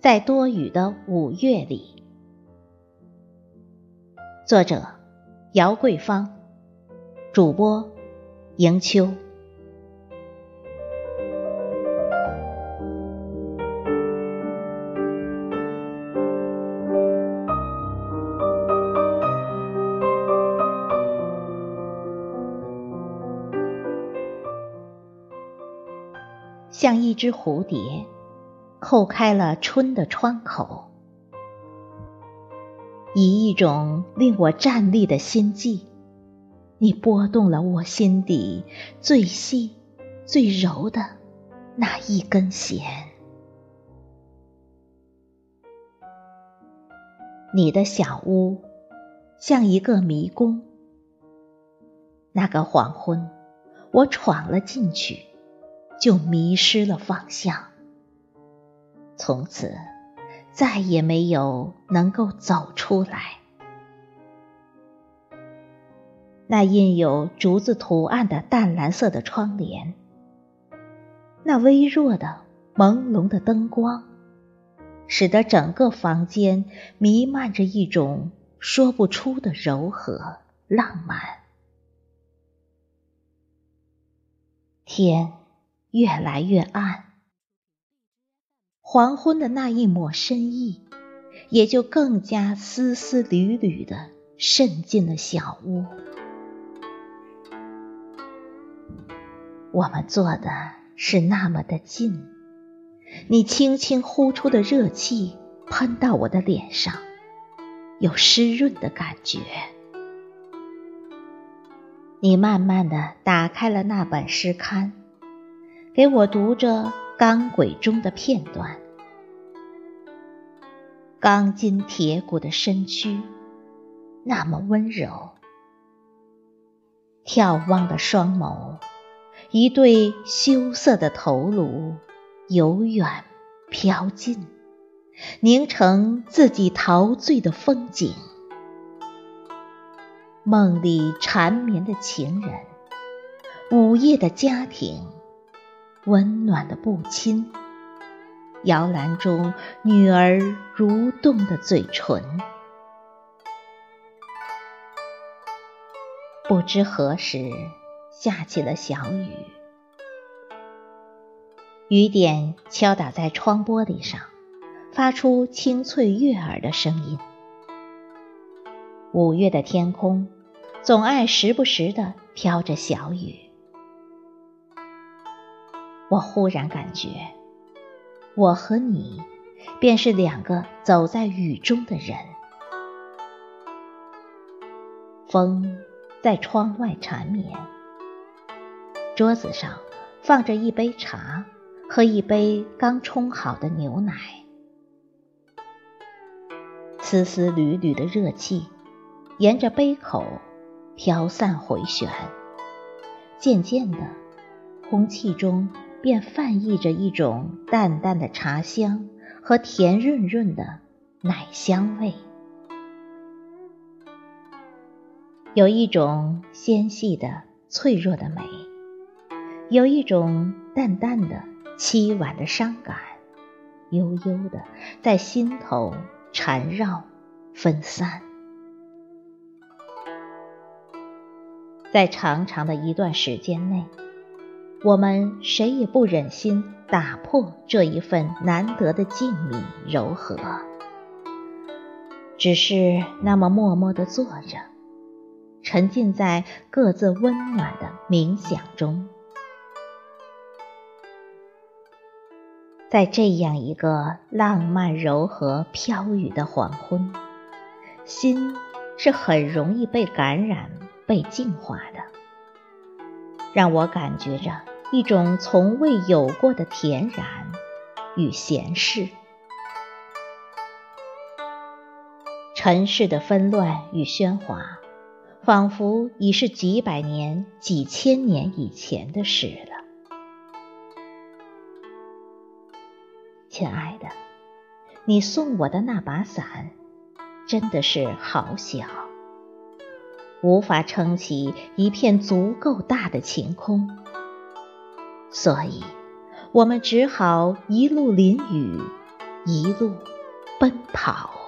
在多雨的五月里，作者姚桂芳，主播迎秋。像一只蝴蝶，叩开了春的窗口，以一种令我站立的心悸，你拨动了我心底最细、最柔的那一根弦。你的小屋像一个迷宫，那个黄昏，我闯了进去。就迷失了方向，从此再也没有能够走出来。那印有竹子图案的淡蓝色的窗帘，那微弱的朦胧的灯光，使得整个房间弥漫着一种说不出的柔和浪漫。天。越来越暗，黄昏的那一抹深意，也就更加丝丝缕缕的渗进了小屋。我们坐的是那么的近，你轻轻呼出的热气喷到我的脸上，有湿润的感觉。你慢慢的打开了那本诗刊。给我读着钢轨中的片段，钢筋铁骨的身躯那么温柔，眺望的双眸，一对羞涩的头颅，由远飘近，凝成自己陶醉的风景。梦里缠绵的情人，午夜的家庭。温暖的不亲，摇篮中女儿蠕动的嘴唇。不知何时下起了小雨，雨点敲打在窗玻璃上，发出清脆悦耳的声音。五月的天空，总爱时不时的飘着小雨。我忽然感觉，我和你便是两个走在雨中的人。风在窗外缠绵，桌子上放着一杯茶和一杯刚冲好的牛奶，丝丝缕缕的热气沿着杯口飘散回旋，渐渐的，空气中。便泛溢着一种淡淡的茶香和甜润润的奶香味，有一种纤细的脆弱的美，有一种淡淡的凄婉的伤感，悠悠的在心头缠绕分散，在长长的一段时间内。我们谁也不忍心打破这一份难得的静谧柔和，只是那么默默地坐着，沉浸在各自温暖的冥想中。在这样一个浪漫柔和飘雨的黄昏，心是很容易被感染、被净化的，让我感觉着。一种从未有过的恬然与闲适，尘世的纷乱与喧哗，仿佛已是几百年、几千年以前的事了。亲爱的，你送我的那把伞，真的是好小，无法撑起一片足够大的晴空。所以，我们只好一路淋雨，一路奔跑。